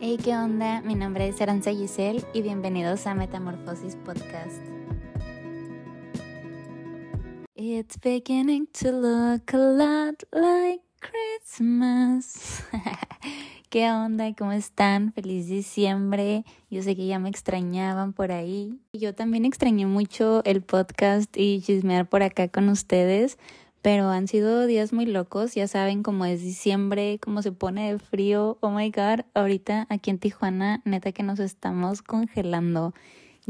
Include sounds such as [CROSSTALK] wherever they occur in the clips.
Hey, ¿qué onda? Mi nombre es Aranza Giselle y bienvenidos a Metamorfosis Podcast. It's beginning to look a lot like Christmas. [LAUGHS] ¿Qué onda? ¿Cómo están? Feliz diciembre. Yo sé que ya me extrañaban por ahí. Yo también extrañé mucho el podcast y chismear por acá con ustedes pero han sido días muy locos, ya saben cómo es diciembre, cómo se pone de frío, oh my god, ahorita aquí en Tijuana, neta que nos estamos congelando.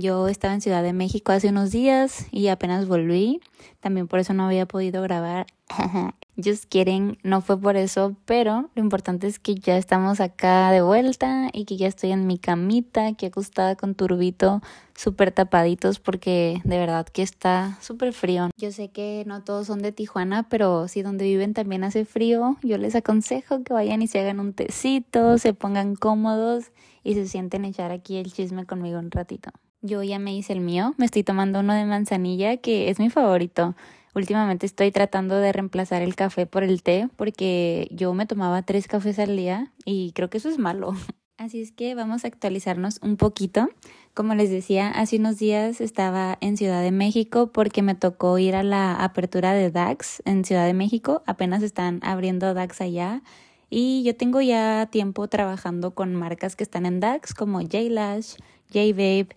Yo estaba en Ciudad de México hace unos días y apenas volví, también por eso no había podido grabar [LAUGHS] Just kidding, no fue por eso, pero lo importante es que ya estamos acá de vuelta y que ya estoy en mi camita, aquí acostada con turbito, súper tapaditos porque de verdad que está súper frío. Yo sé que no todos son de Tijuana, pero si donde viven también hace frío, yo les aconsejo que vayan y se hagan un tecito, se pongan cómodos y se sienten echar aquí el chisme conmigo un ratito. Yo ya me hice el mío, me estoy tomando uno de manzanilla que es mi favorito. Últimamente estoy tratando de reemplazar el café por el té porque yo me tomaba tres cafés al día y creo que eso es malo. [LAUGHS] Así es que vamos a actualizarnos un poquito. Como les decía, hace unos días estaba en Ciudad de México porque me tocó ir a la apertura de DAX en Ciudad de México. Apenas están abriendo DAX allá. Y yo tengo ya tiempo trabajando con marcas que están en DAX como J-Lash, J-Babe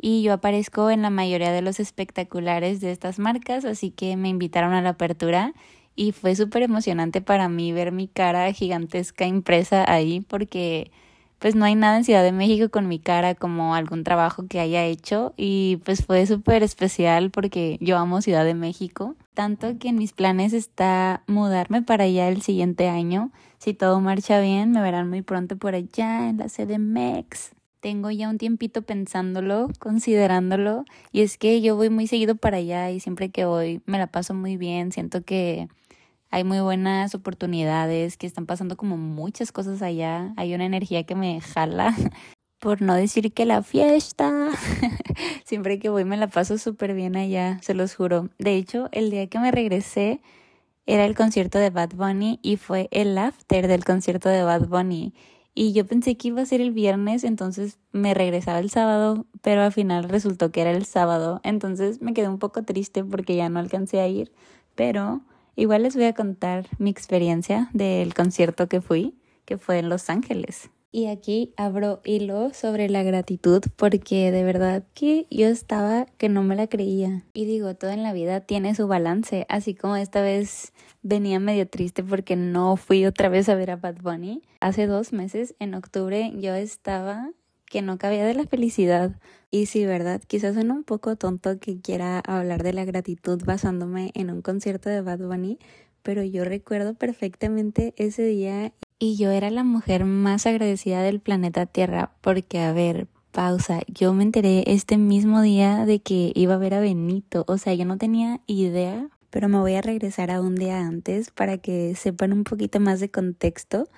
y yo aparezco en la mayoría de los espectaculares de estas marcas, así que me invitaron a la apertura y fue súper emocionante para mí ver mi cara gigantesca impresa ahí porque pues no hay nada en Ciudad de México con mi cara como algún trabajo que haya hecho y pues fue súper especial porque yo amo Ciudad de México, tanto que en mis planes está mudarme para allá el siguiente año. Si todo marcha bien, me verán muy pronto por allá en la MEX tengo ya un tiempito pensándolo, considerándolo, y es que yo voy muy seguido para allá y siempre que voy me la paso muy bien, siento que hay muy buenas oportunidades, que están pasando como muchas cosas allá, hay una energía que me jala, [LAUGHS] por no decir que la fiesta, [LAUGHS] siempre que voy me la paso súper bien allá, se los juro. De hecho, el día que me regresé era el concierto de Bad Bunny y fue el after del concierto de Bad Bunny y yo pensé que iba a ser el viernes, entonces me regresaba el sábado, pero al final resultó que era el sábado, entonces me quedé un poco triste porque ya no alcancé a ir, pero igual les voy a contar mi experiencia del concierto que fui, que fue en Los Ángeles. Y aquí abro hilo sobre la gratitud porque de verdad que yo estaba que no me la creía. Y digo, todo en la vida tiene su balance, así como esta vez venía medio triste porque no fui otra vez a ver a Bad Bunny. Hace dos meses, en octubre, yo estaba que no cabía de la felicidad. Y sí, verdad, quizás suena un poco tonto que quiera hablar de la gratitud basándome en un concierto de Bad Bunny, pero yo recuerdo perfectamente ese día y yo era la mujer más agradecida del planeta Tierra porque, a ver, pausa, yo me enteré este mismo día de que iba a ver a Benito, o sea, yo no tenía idea, pero me voy a regresar a un día antes para que sepan un poquito más de contexto.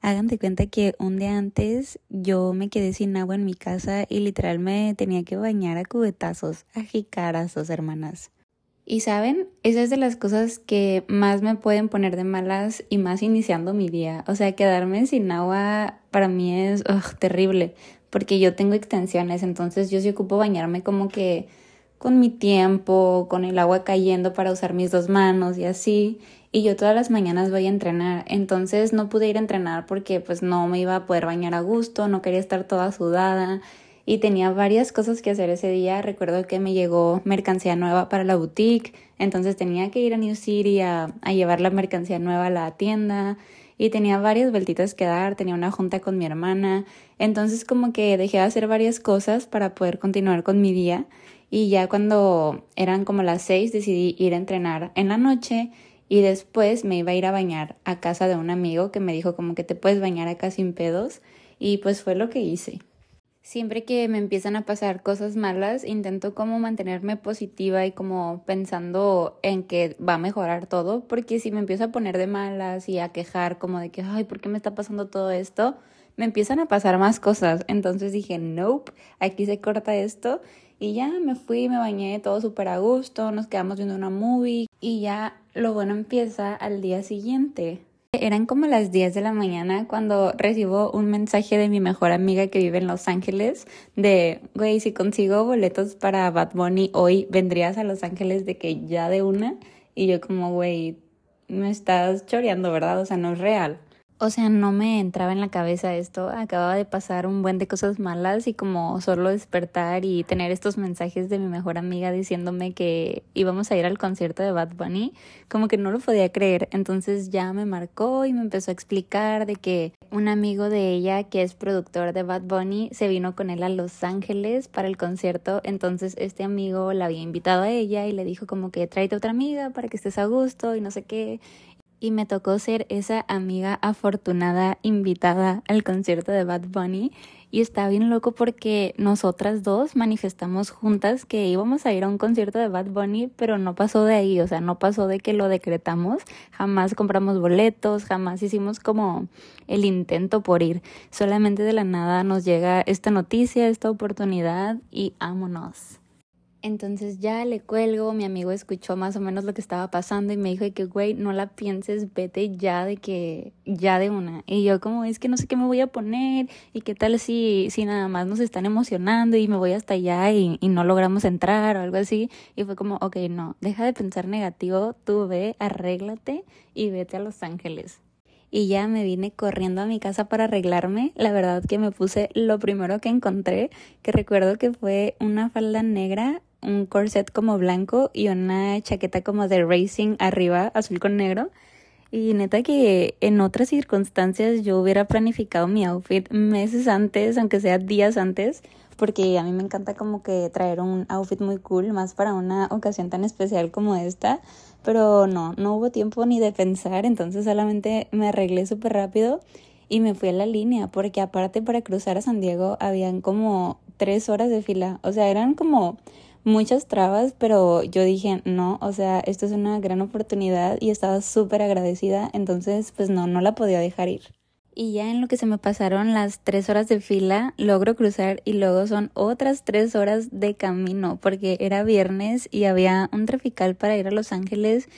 Hagan de cuenta que un día antes yo me quedé sin agua en mi casa y literal me tenía que bañar a cubetazos, a jicarazos, hermanas. Y saben, esa es de las cosas que más me pueden poner de malas y más iniciando mi día. O sea, quedarme sin agua para mí es terrible, porque yo tengo extensiones, entonces yo sí ocupo bañarme como que con mi tiempo, con el agua cayendo para usar mis dos manos y así. Y yo todas las mañanas voy a entrenar, entonces no pude ir a entrenar porque pues no me iba a poder bañar a gusto, no quería estar toda sudada y tenía varias cosas que hacer ese día. Recuerdo que me llegó mercancía nueva para la boutique, entonces tenía que ir a New City a, a llevar la mercancía nueva a la tienda y tenía varias vueltitas que dar, tenía una junta con mi hermana, entonces como que dejé de hacer varias cosas para poder continuar con mi día y ya cuando eran como las seis decidí ir a entrenar en la noche y después me iba a ir a bañar a casa de un amigo que me dijo como que te puedes bañar acá sin pedos y pues fue lo que hice. Siempre que me empiezan a pasar cosas malas, intento como mantenerme positiva y como pensando en que va a mejorar todo, porque si me empiezo a poner de malas y a quejar como de que, ay, ¿por qué me está pasando todo esto? Me empiezan a pasar más cosas. Entonces dije, nope, aquí se corta esto. Y ya me fui, me bañé, todo súper a gusto, nos quedamos viendo una movie y ya lo bueno empieza al día siguiente. Eran como las 10 de la mañana cuando recibo un mensaje de mi mejor amiga que vive en Los Ángeles de, güey, si consigo boletos para Bad Bunny hoy, ¿vendrías a Los Ángeles de que ya de una? Y yo como, güey, me estás choreando, ¿verdad? O sea, no es real. O sea, no me entraba en la cabeza esto. Acababa de pasar un buen de cosas malas y como solo despertar y tener estos mensajes de mi mejor amiga diciéndome que íbamos a ir al concierto de Bad Bunny, como que no lo podía creer. Entonces ya me marcó y me empezó a explicar de que un amigo de ella, que es productor de Bad Bunny, se vino con él a Los Ángeles para el concierto. Entonces este amigo la había invitado a ella y le dijo como que tráete otra amiga para que estés a gusto y no sé qué y me tocó ser esa amiga afortunada invitada al concierto de Bad Bunny. Y está bien loco porque nosotras dos manifestamos juntas que íbamos a ir a un concierto de Bad Bunny, pero no pasó de ahí, o sea, no pasó de que lo decretamos, jamás compramos boletos, jamás hicimos como el intento por ir, solamente de la nada nos llega esta noticia, esta oportunidad y ámonos. Entonces ya le cuelgo, mi amigo escuchó más o menos lo que estaba pasando y me dijo que, güey, no la pienses, vete ya de que, ya de una. Y yo como, es que no sé qué me voy a poner y qué tal si, si nada más nos están emocionando y me voy hasta allá y, y no logramos entrar o algo así. Y fue como, ok, no, deja de pensar negativo, tú ve, arréglate y vete a Los Ángeles y ya me vine corriendo a mi casa para arreglarme. La verdad que me puse lo primero que encontré, que recuerdo que fue una falda negra, un corset como blanco y una chaqueta como de racing arriba, azul con negro. Y neta que en otras circunstancias yo hubiera planificado mi outfit meses antes, aunque sea días antes, porque a mí me encanta como que traer un outfit muy cool, más para una ocasión tan especial como esta. Pero no, no hubo tiempo ni de pensar, entonces solamente me arreglé súper rápido y me fui a la línea, porque aparte para cruzar a San Diego habían como tres horas de fila, o sea, eran como muchas trabas, pero yo dije, no, o sea, esto es una gran oportunidad y estaba súper agradecida, entonces pues no, no la podía dejar ir. Y ya en lo que se me pasaron las tres horas de fila, logro cruzar y luego son otras tres horas de camino, porque era viernes y había un trafical para ir a Los Ángeles.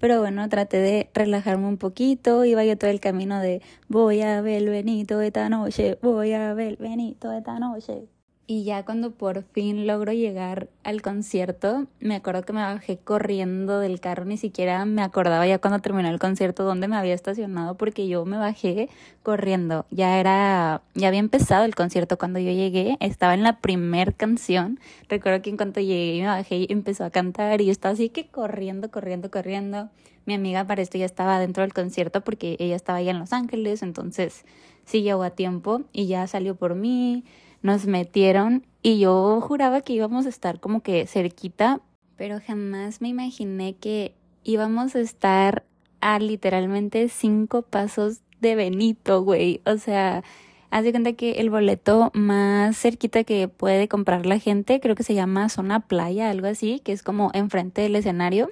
Pero bueno, traté de relajarme un poquito, iba yo todo el camino de voy a ver Benito esta noche, voy a ver Benito esta noche. Y ya cuando por fin logro llegar al concierto, me acuerdo que me bajé corriendo del carro, ni siquiera me acordaba ya cuando terminó el concierto dónde me había estacionado porque yo me bajé corriendo. Ya era, ya había empezado el concierto cuando yo llegué, estaba en la primer canción. Recuerdo que en cuanto llegué me bajé y empezó a cantar y yo estaba así que corriendo, corriendo, corriendo. Mi amiga para esto ya estaba dentro del concierto porque ella estaba allá en Los Ángeles, entonces sí llegó a tiempo y ya salió por mí nos metieron y yo juraba que íbamos a estar como que cerquita, pero jamás me imaginé que íbamos a estar a literalmente cinco pasos de Benito, güey. O sea, haz de cuenta que el boleto más cerquita que puede comprar la gente, creo que se llama zona playa, algo así, que es como enfrente del escenario.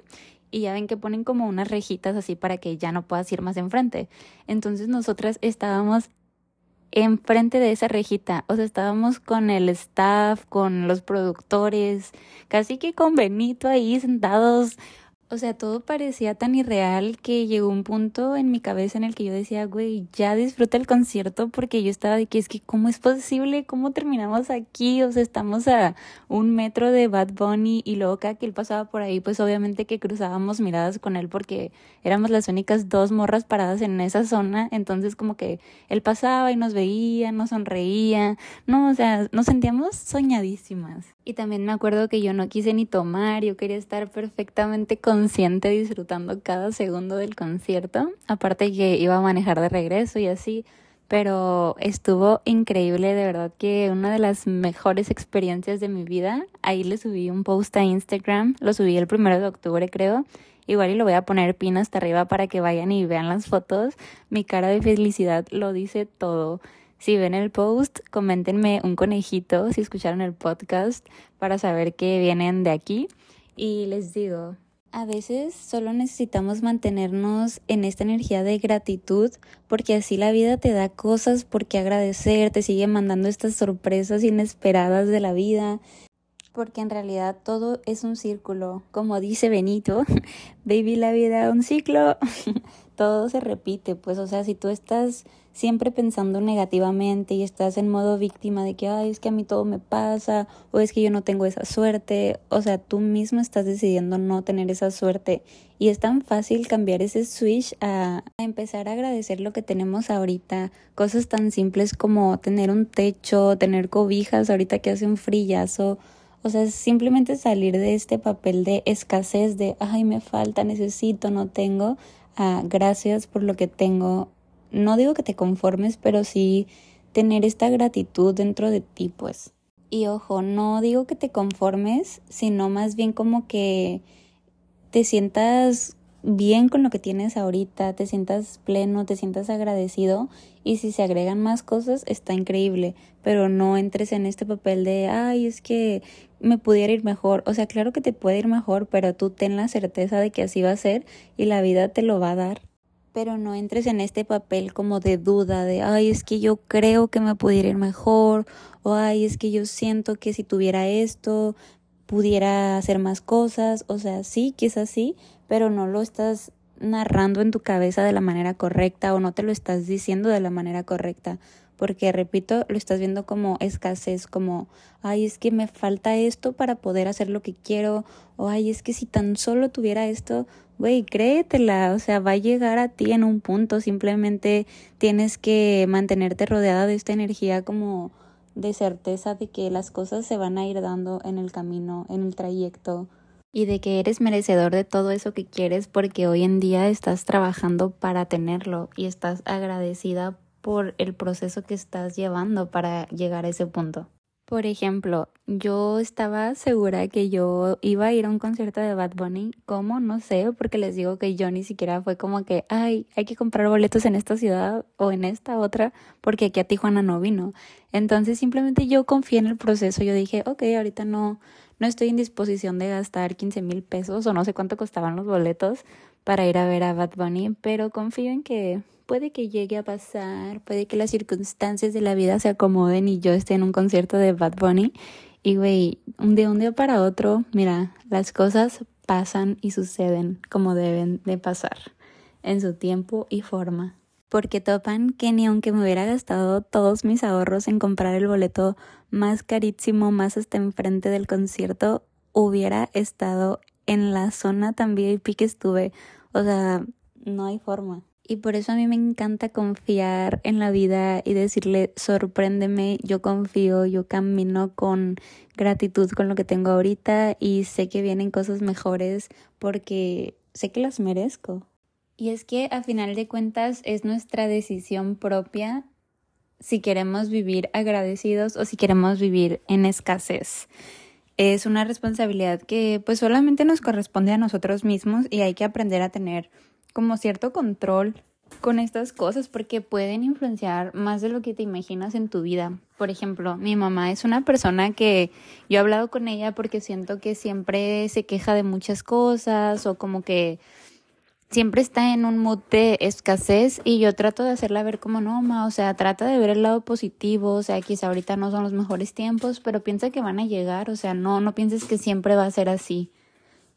Y ya ven que ponen como unas rejitas así para que ya no puedas ir más enfrente. Entonces nosotras estábamos enfrente de esa rejita. O sea, estábamos con el staff, con los productores, casi que con Benito ahí sentados o sea, todo parecía tan irreal que llegó un punto en mi cabeza en el que yo decía, güey, ya disfruta el concierto porque yo estaba de que es que, ¿cómo es posible? ¿Cómo terminamos aquí? O sea, estamos a un metro de Bad Bunny y luego cada que él pasaba por ahí, pues obviamente que cruzábamos miradas con él porque éramos las únicas dos morras paradas en esa zona. Entonces, como que él pasaba y nos veía, nos sonreía. No, o sea, nos sentíamos soñadísimas. Y también me acuerdo que yo no quise ni tomar, yo quería estar perfectamente consciente disfrutando cada segundo del concierto. Aparte que iba a manejar de regreso y así, pero estuvo increíble, de verdad que una de las mejores experiencias de mi vida. Ahí le subí un post a Instagram, lo subí el primero de octubre creo. Igual y lo voy a poner pin hasta arriba para que vayan y vean las fotos. Mi cara de felicidad lo dice todo. Si ven el post, coméntenme un conejito si escucharon el podcast para saber que vienen de aquí. Y les digo, a veces solo necesitamos mantenernos en esta energía de gratitud porque así la vida te da cosas por qué agradecer, te sigue mandando estas sorpresas inesperadas de la vida, porque en realidad todo es un círculo, como dice Benito, [LAUGHS] baby la vida un ciclo. [LAUGHS] todo se repite, pues, o sea, si tú estás siempre pensando negativamente y estás en modo víctima de que, ay, es que a mí todo me pasa, o es que yo no tengo esa suerte, o sea, tú mismo estás decidiendo no tener esa suerte. Y es tan fácil cambiar ese switch a, empezar a agradecer lo que tenemos ahorita, cosas tan simples como tener un techo, tener cobijas ahorita que hace un frillazo, o sea, simplemente salir de este papel de escasez, de, ay, me falta, necesito, no tengo, gracias por lo que tengo, no digo que te conformes, pero sí tener esta gratitud dentro de ti, pues. Y ojo, no digo que te conformes, sino más bien como que te sientas bien con lo que tienes ahorita, te sientas pleno, te sientas agradecido y si se agregan más cosas está increíble, pero no entres en este papel de, ay, es que me pudiera ir mejor. O sea, claro que te puede ir mejor, pero tú ten la certeza de que así va a ser y la vida te lo va a dar. Pero no entres en este papel como de duda, de, ay, es que yo creo que me pudiera ir mejor, o ay, es que yo siento que si tuviera esto, pudiera hacer más cosas, o sea, sí, quizás sí, pero no lo estás narrando en tu cabeza de la manera correcta o no te lo estás diciendo de la manera correcta porque repito, lo estás viendo como escasez, como, ay, es que me falta esto para poder hacer lo que quiero, o ay, es que si tan solo tuviera esto, güey, créetela, o sea, va a llegar a ti en un punto, simplemente tienes que mantenerte rodeada de esta energía como de certeza de que las cosas se van a ir dando en el camino, en el trayecto y de que eres merecedor de todo eso que quieres porque hoy en día estás trabajando para tenerlo y estás agradecida por el proceso que estás llevando para llegar a ese punto. Por ejemplo, yo estaba segura que yo iba a ir a un concierto de Bad Bunny. ¿Cómo? No sé, porque les digo que yo ni siquiera fue como que, ay, hay que comprar boletos en esta ciudad o en esta otra, porque aquí a Tijuana no vino. Entonces simplemente yo confié en el proceso. Yo dije, ok, ahorita no, no estoy en disposición de gastar 15 mil pesos o no sé cuánto costaban los boletos para ir a ver a Bad Bunny, pero confío en que puede que llegue a pasar, puede que las circunstancias de la vida se acomoden y yo esté en un concierto de Bad Bunny. Y güey, de un día para otro, mira, las cosas pasan y suceden como deben de pasar, en su tiempo y forma. Porque topan que ni aunque me hubiera gastado todos mis ahorros en comprar el boleto más carísimo, más hasta enfrente del concierto, hubiera estado en la zona tan VIP que estuve. O sea, no hay forma. Y por eso a mí me encanta confiar en la vida y decirle, sorpréndeme, yo confío, yo camino con gratitud con lo que tengo ahorita y sé que vienen cosas mejores porque sé que las merezco. Y es que a final de cuentas es nuestra decisión propia si queremos vivir agradecidos o si queremos vivir en escasez. Es una responsabilidad que pues solamente nos corresponde a nosotros mismos y hay que aprender a tener como cierto control con estas cosas porque pueden influenciar más de lo que te imaginas en tu vida. Por ejemplo, mi mamá es una persona que yo he hablado con ella porque siento que siempre se queja de muchas cosas o como que siempre está en un mood de escasez y yo trato de hacerla ver como no, ma, o sea, trata de ver el lado positivo, o sea, quizá ahorita no son los mejores tiempos, pero piensa que van a llegar, o sea, no, no pienses que siempre va a ser así.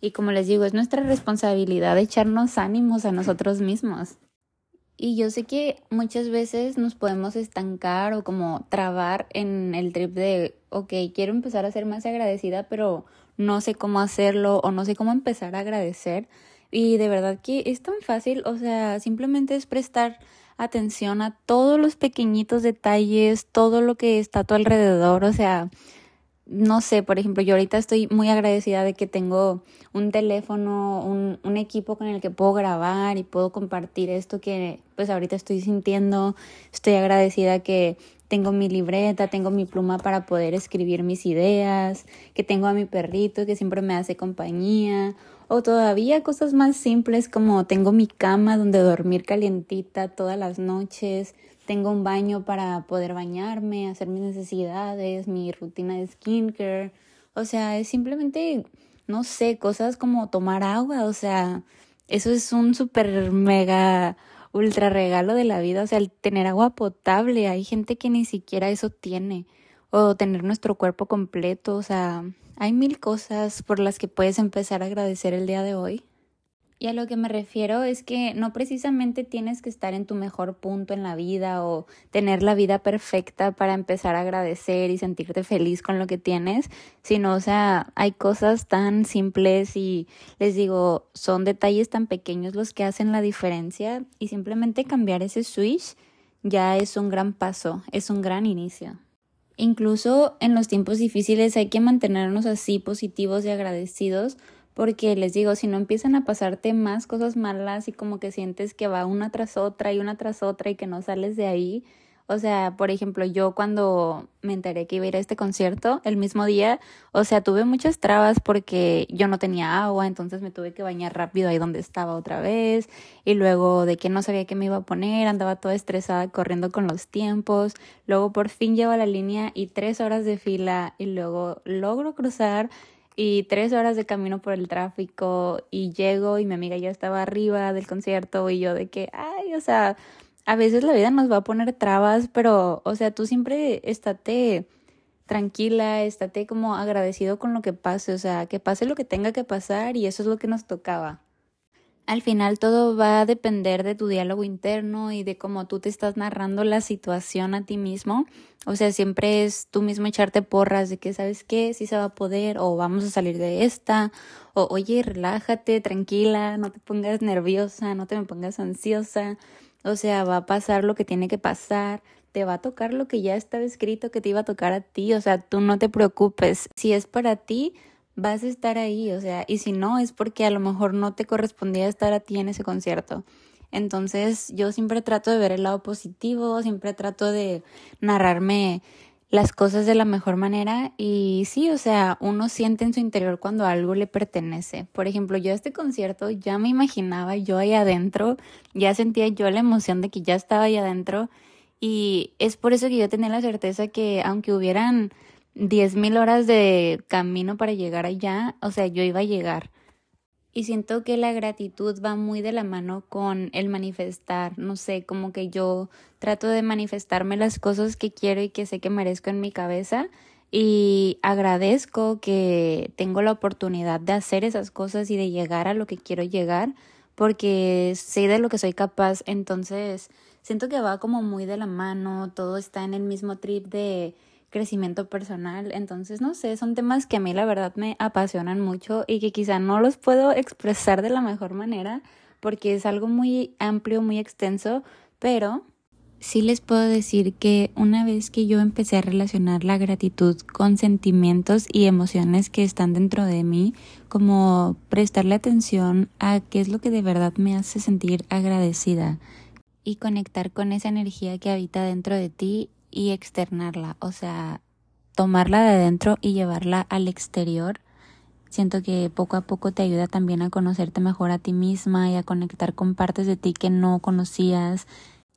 Y como les digo, es nuestra responsabilidad echarnos ánimos a nosotros mismos. Y yo sé que muchas veces nos podemos estancar o como trabar en el trip de, ok, quiero empezar a ser más agradecida, pero no sé cómo hacerlo o no sé cómo empezar a agradecer. Y de verdad que es tan fácil, o sea, simplemente es prestar atención a todos los pequeñitos detalles, todo lo que está a tu alrededor, o sea, no sé, por ejemplo, yo ahorita estoy muy agradecida de que tengo un teléfono, un, un, equipo con el que puedo grabar y puedo compartir esto que pues ahorita estoy sintiendo. Estoy agradecida que tengo mi libreta, tengo mi pluma para poder escribir mis ideas, que tengo a mi perrito que siempre me hace compañía. O todavía cosas más simples como tengo mi cama donde dormir calientita todas las noches tengo un baño para poder bañarme, hacer mis necesidades, mi rutina de skincare. O sea, es simplemente, no sé, cosas como tomar agua. O sea, eso es un súper mega ultra regalo de la vida. O sea, el tener agua potable. Hay gente que ni siquiera eso tiene. O tener nuestro cuerpo completo. O sea, hay mil cosas por las que puedes empezar a agradecer el día de hoy. Y a lo que me refiero es que no precisamente tienes que estar en tu mejor punto en la vida o tener la vida perfecta para empezar a agradecer y sentirte feliz con lo que tienes, sino, o sea, hay cosas tan simples y les digo, son detalles tan pequeños los que hacen la diferencia y simplemente cambiar ese switch ya es un gran paso, es un gran inicio. Incluso en los tiempos difíciles hay que mantenernos así positivos y agradecidos porque les digo, si no empiezan a pasarte más cosas malas y como que sientes que va una tras otra y una tras otra y que no sales de ahí, o sea, por ejemplo, yo cuando me enteré que iba a ir a este concierto el mismo día, o sea, tuve muchas trabas porque yo no tenía agua, entonces me tuve que bañar rápido ahí donde estaba otra vez, y luego de que no sabía qué me iba a poner, andaba toda estresada corriendo con los tiempos, luego por fin llego a la línea y tres horas de fila y luego logro cruzar y tres horas de camino por el tráfico y llego y mi amiga ya estaba arriba del concierto y yo de que, ay, o sea, a veces la vida nos va a poner trabas, pero, o sea, tú siempre estate tranquila, estate como agradecido con lo que pase, o sea, que pase lo que tenga que pasar y eso es lo que nos tocaba. Al final todo va a depender de tu diálogo interno y de cómo tú te estás narrando la situación a ti mismo. O sea, siempre es tú mismo echarte porras de que, ¿sabes qué? Si se va a poder o vamos a salir de esta. O, oye, relájate, tranquila, no te pongas nerviosa, no te me pongas ansiosa. O sea, va a pasar lo que tiene que pasar, te va a tocar lo que ya estaba escrito que te iba a tocar a ti, o sea, tú no te preocupes. Si es para ti, vas a estar ahí, o sea, y si no, es porque a lo mejor no te correspondía estar a ti en ese concierto. Entonces, yo siempre trato de ver el lado positivo, siempre trato de narrarme las cosas de la mejor manera y sí, o sea, uno siente en su interior cuando algo le pertenece. Por ejemplo, yo a este concierto ya me imaginaba yo ahí adentro, ya sentía yo la emoción de que ya estaba ahí adentro y es por eso que yo tenía la certeza que aunque hubieran diez mil horas de camino para llegar allá, o sea, yo iba a llegar. Y siento que la gratitud va muy de la mano con el manifestar, no sé, como que yo trato de manifestarme las cosas que quiero y que sé que merezco en mi cabeza y agradezco que tengo la oportunidad de hacer esas cosas y de llegar a lo que quiero llegar porque sé de lo que soy capaz, entonces siento que va como muy de la mano, todo está en el mismo trip de crecimiento personal. Entonces, no sé, son temas que a mí la verdad me apasionan mucho y que quizá no los puedo expresar de la mejor manera porque es algo muy amplio, muy extenso, pero sí les puedo decir que una vez que yo empecé a relacionar la gratitud con sentimientos y emociones que están dentro de mí, como prestarle atención a qué es lo que de verdad me hace sentir agradecida y conectar con esa energía que habita dentro de ti y externarla, o sea, tomarla de adentro y llevarla al exterior. Siento que poco a poco te ayuda también a conocerte mejor a ti misma y a conectar con partes de ti que no conocías.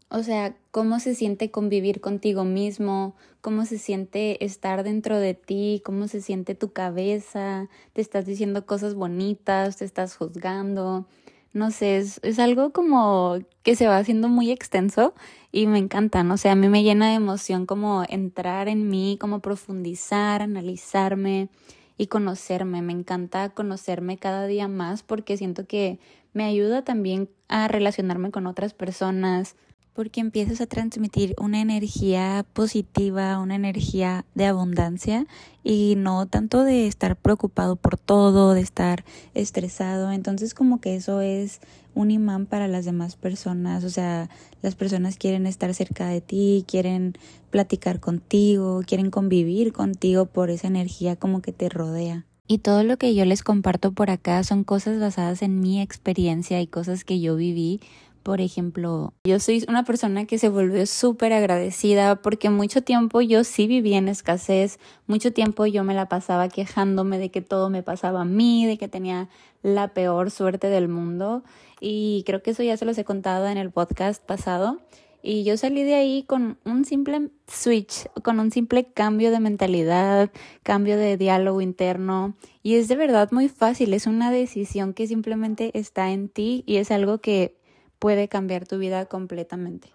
O sea, cómo se siente convivir contigo mismo, cómo se siente estar dentro de ti, cómo se siente tu cabeza, te estás diciendo cosas bonitas, te estás juzgando, no sé, es, es, algo como que se va haciendo muy extenso y me encanta, ¿no? O sea, a mí me llena de emoción como entrar en mí, como profundizar, analizarme y conocerme. Me encanta conocerme cada día más porque siento que me ayuda también a relacionarme con otras personas, porque empiezas a transmitir una energía positiva, una energía de abundancia y no tanto de estar preocupado por todo, de estar estresado. Entonces como que eso es un imán para las demás personas, o sea, las personas quieren estar cerca de ti, quieren platicar contigo, quieren convivir contigo por esa energía como que te rodea. Y todo lo que yo les comparto por acá son cosas basadas en mi experiencia y cosas que yo viví por ejemplo, yo soy una persona que se volvió súper agradecida porque mucho tiempo yo sí vivía en escasez, mucho tiempo yo me la pasaba quejándome de que todo me pasaba a mí, de que tenía la peor suerte del mundo. Y creo que eso ya se los he contado en el podcast pasado. Y yo salí de ahí con un simple switch, con un simple cambio de mentalidad, cambio de diálogo interno. Y es de verdad muy fácil, es una decisión que simplemente está en ti y es algo que puede cambiar tu vida completamente.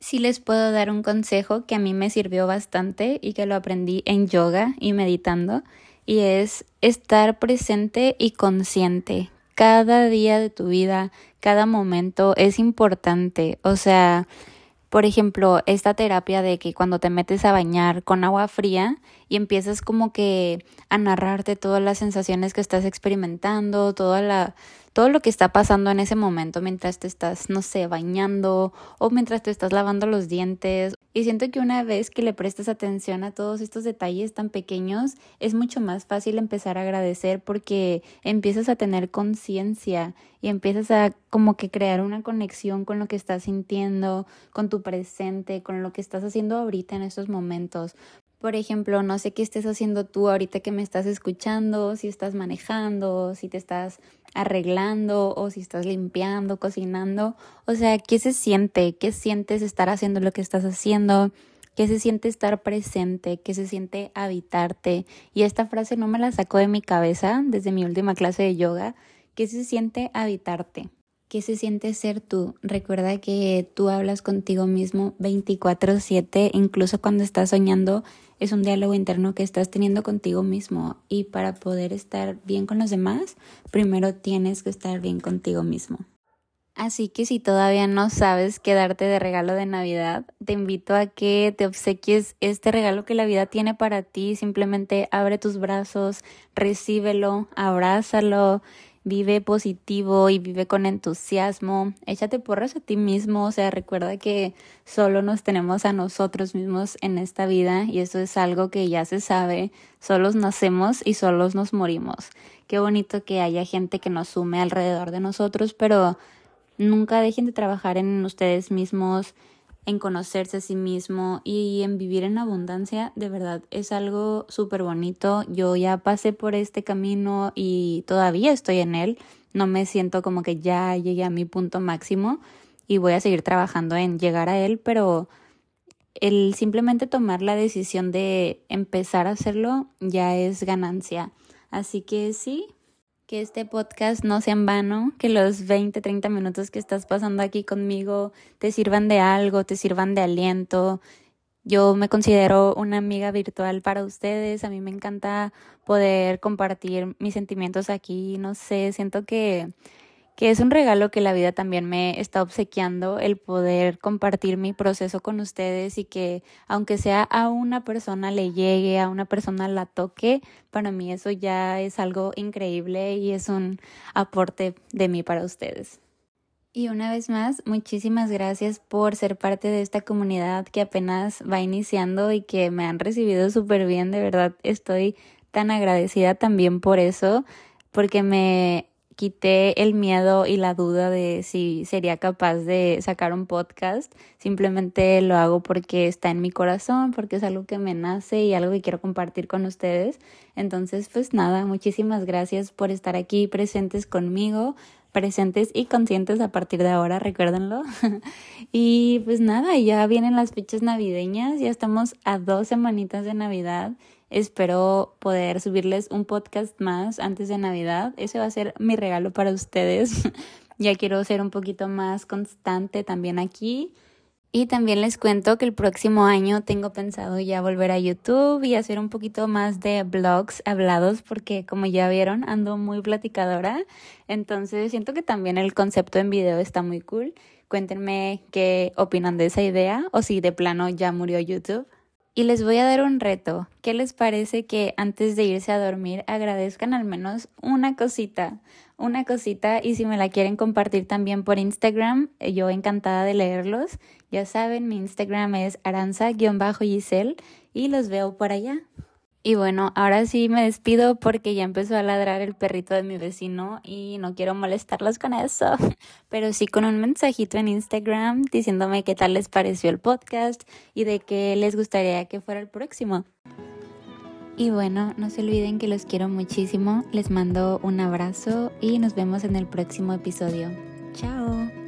Sí les puedo dar un consejo que a mí me sirvió bastante y que lo aprendí en yoga y meditando y es estar presente y consciente cada día de tu vida, cada momento es importante. O sea, por ejemplo, esta terapia de que cuando te metes a bañar con agua fría y empiezas como que a narrarte todas las sensaciones que estás experimentando, toda la todo lo que está pasando en ese momento mientras te estás, no sé, bañando o mientras te estás lavando los dientes. Y siento que una vez que le prestas atención a todos estos detalles tan pequeños, es mucho más fácil empezar a agradecer porque empiezas a tener conciencia y empiezas a como que crear una conexión con lo que estás sintiendo, con tu presente, con lo que estás haciendo ahorita en estos momentos. Por ejemplo, no sé qué estés haciendo tú ahorita que me estás escuchando, si estás manejando, si te estás arreglando o si estás limpiando, cocinando. O sea, ¿qué se siente? ¿Qué sientes estar haciendo lo que estás haciendo? ¿Qué se siente estar presente? ¿Qué se siente habitarte? Y esta frase no me la sacó de mi cabeza desde mi última clase de yoga. ¿Qué se siente habitarte? ¿Qué se siente ser tú? Recuerda que tú hablas contigo mismo 24/7, incluso cuando estás soñando, es un diálogo interno que estás teniendo contigo mismo y para poder estar bien con los demás, primero tienes que estar bien contigo mismo. Así que si todavía no sabes qué darte de regalo de Navidad, te invito a que te obsequies este regalo que la vida tiene para ti. Simplemente abre tus brazos, recíbelo, abrázalo vive positivo y vive con entusiasmo, échate porras a ti mismo, o sea, recuerda que solo nos tenemos a nosotros mismos en esta vida y eso es algo que ya se sabe, solos nacemos y solos nos morimos. Qué bonito que haya gente que nos sume alrededor de nosotros, pero nunca dejen de trabajar en ustedes mismos, en conocerse a sí mismo y en vivir en abundancia, de verdad es algo súper bonito. Yo ya pasé por este camino y todavía estoy en él. No me siento como que ya llegué a mi punto máximo y voy a seguir trabajando en llegar a él, pero el simplemente tomar la decisión de empezar a hacerlo ya es ganancia. Así que sí, que este podcast no sea en vano, que los 20, 30 minutos que estás pasando aquí conmigo te sirvan de algo, te sirvan de aliento. Yo me considero una amiga virtual para ustedes, a mí me encanta poder compartir mis sentimientos aquí, no sé, siento que que es un regalo que la vida también me está obsequiando, el poder compartir mi proceso con ustedes y que aunque sea a una persona le llegue, a una persona la toque, para mí eso ya es algo increíble y es un aporte de mí para ustedes. Y una vez más, muchísimas gracias por ser parte de esta comunidad que apenas va iniciando y que me han recibido súper bien, de verdad estoy tan agradecida también por eso, porque me quité el miedo y la duda de si sería capaz de sacar un podcast. Simplemente lo hago porque está en mi corazón, porque es algo que me nace y algo que quiero compartir con ustedes. Entonces, pues nada, muchísimas gracias por estar aquí presentes conmigo, presentes y conscientes a partir de ahora, recuérdenlo. [LAUGHS] y pues nada, ya vienen las fechas navideñas, ya estamos a dos semanitas de Navidad. Espero poder subirles un podcast más antes de Navidad. Ese va a ser mi regalo para ustedes. [LAUGHS] ya quiero ser un poquito más constante también aquí. Y también les cuento que el próximo año tengo pensado ya volver a YouTube y hacer un poquito más de blogs hablados porque como ya vieron ando muy platicadora. Entonces siento que también el concepto en video está muy cool. Cuéntenme qué opinan de esa idea o si de plano ya murió YouTube. Y les voy a dar un reto. ¿Qué les parece que antes de irse a dormir agradezcan al menos una cosita? Una cosita y si me la quieren compartir también por Instagram, eh, yo encantada de leerlos. Ya saben, mi Instagram es aranza-giselle y los veo por allá. Y bueno, ahora sí me despido porque ya empezó a ladrar el perrito de mi vecino y no quiero molestarlos con eso, [LAUGHS] pero sí con un mensajito en Instagram diciéndome qué tal les pareció el podcast y de qué les gustaría que fuera el próximo. Y bueno, no se olviden que los quiero muchísimo, les mando un abrazo y nos vemos en el próximo episodio. Chao.